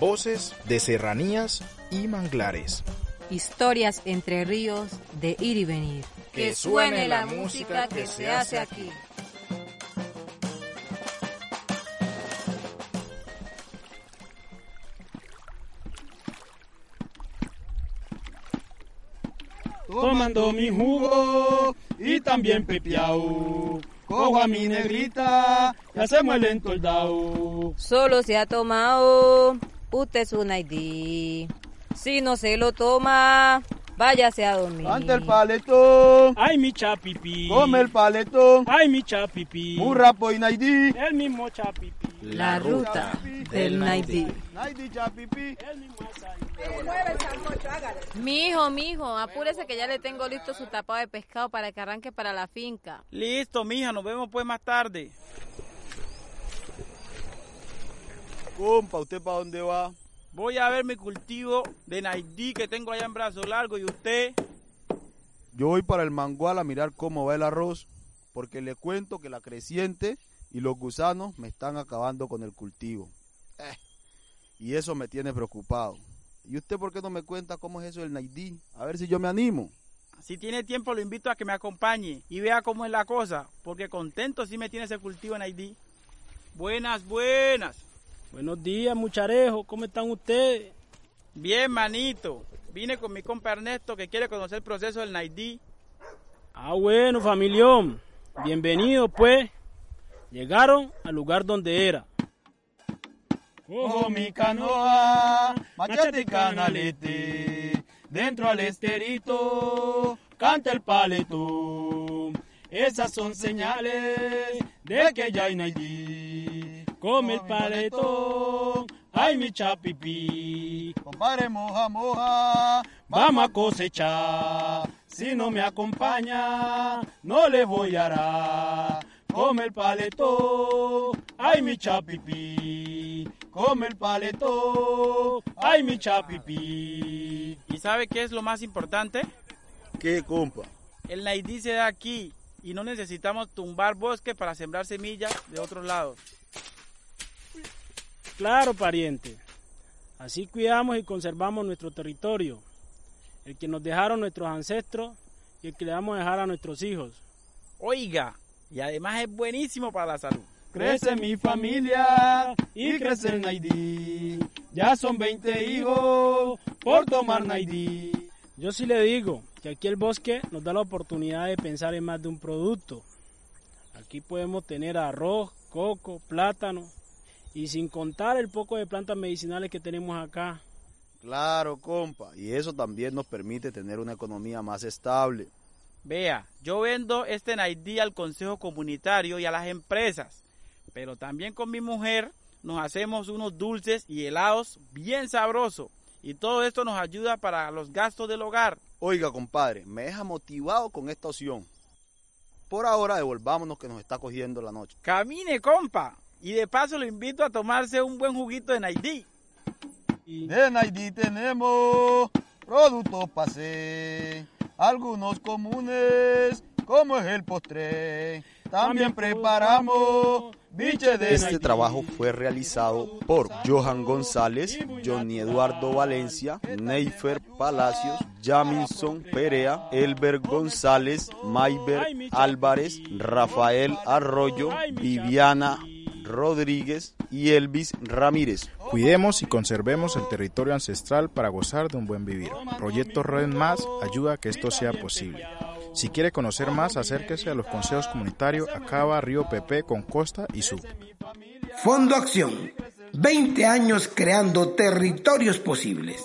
Voces de serranías y manglares. Historias entre ríos de ir y venir. Que suene la música que se hace aquí. tomando mi jugo y también pepiao. Cojo a mi negrita y hacemos el entoldao. Solo se ha tomado, usted es un ID. Si no se lo toma, váyase a dormir. Ante el paletón, Ay, mi chapipi. come el paletón. Ay, mi chapipi. Muy rápido y naidí. El mismo chapipi. La ruta del Naidí. Mijo, mijo, apúrese que ya le tengo listo su tapado de pescado para que arranque para la finca. Listo, mija, nos vemos pues más tarde. Compa, ¿usted para dónde va? Voy a ver mi cultivo de Naidí que tengo allá en Brazo Largo y usted. Yo voy para el mangual a mirar cómo va el arroz, porque le cuento que la creciente y los gusanos me están acabando con el cultivo. Eh, y eso me tiene preocupado. ¿Y usted por qué no me cuenta cómo es eso del Naidí? A ver si yo me animo. Si tiene tiempo, lo invito a que me acompañe y vea cómo es la cosa, porque contento sí me tiene ese cultivo en Haití. Buenas, buenas. Buenos días, mucharejo. ¿Cómo están ustedes? Bien, manito. Vine con mi compa Ernesto que quiere conocer el proceso del Naidí. Ah, bueno, familión. Bienvenidos, pues. Llegaron al lugar donde era. Cojo mi canoa, machete canalete, dentro al esterito canta el paletón. Esas son señales de que ya hay Naidí. Come el paletón. Ay, mi chapipi. Compadre moja, moja, vamos a cosechar. Si no me acompaña, no le voy a dar. Come el paletón, ay mi chapipi. Come el paletón, ay mi chapipi. ¿Y sabe qué es lo más importante? ¿Qué, compa? El Naidí se da aquí y no necesitamos tumbar bosque para sembrar semillas de otros lados. Claro, pariente. Así cuidamos y conservamos nuestro territorio, el que nos dejaron nuestros ancestros y el que le vamos a dejar a nuestros hijos. Oiga, y además es buenísimo para la salud. Crece mi familia y crece el Naidí. Ya son 20 hijos por tomar Naidí. Yo sí le digo que aquí el bosque nos da la oportunidad de pensar en más de un producto. Aquí podemos tener arroz, coco, plátano y sin contar el poco de plantas medicinales que tenemos acá. Claro, compa. Y eso también nos permite tener una economía más estable. Vea, yo vendo este Naidí al Consejo Comunitario y a las empresas, pero también con mi mujer nos hacemos unos dulces y helados bien sabrosos y todo esto nos ayuda para los gastos del hogar. Oiga, compadre, me deja motivado con esta opción. Por ahora devolvámonos que nos está cogiendo la noche. Camine, compa, y de paso lo invito a tomarse un buen juguito de Naidí. De Naidí tenemos productos pase, algunos comunes, como es el postre. También preparamos biche de Este trabajo fue realizado por Johan González, Johnny Eduardo Valencia, Neifer Palacios, Jamison Perea, Elber González, Mayber Álvarez, Rafael Arroyo, Viviana Rodríguez y Elvis Ramírez. Cuidemos y conservemos el territorio ancestral para gozar de un buen vivir. Proyecto Red Más ayuda a que esto sea posible. Si quiere conocer más, acérquese a los consejos comunitarios Acaba, Río Pepe, con Costa y Sub. Fondo Acción. 20 años creando territorios posibles.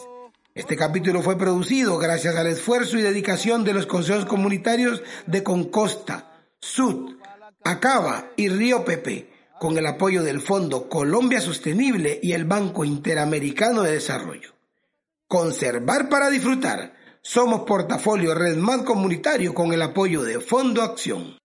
Este capítulo fue producido gracias al esfuerzo y dedicación de los consejos comunitarios de Concosta, Sud, Acaba y Río Pepe, con el apoyo del Fondo Colombia Sostenible y el Banco Interamericano de Desarrollo. Conservar para disfrutar. Somos portafolio Red Más Comunitario con el apoyo de Fondo Acción.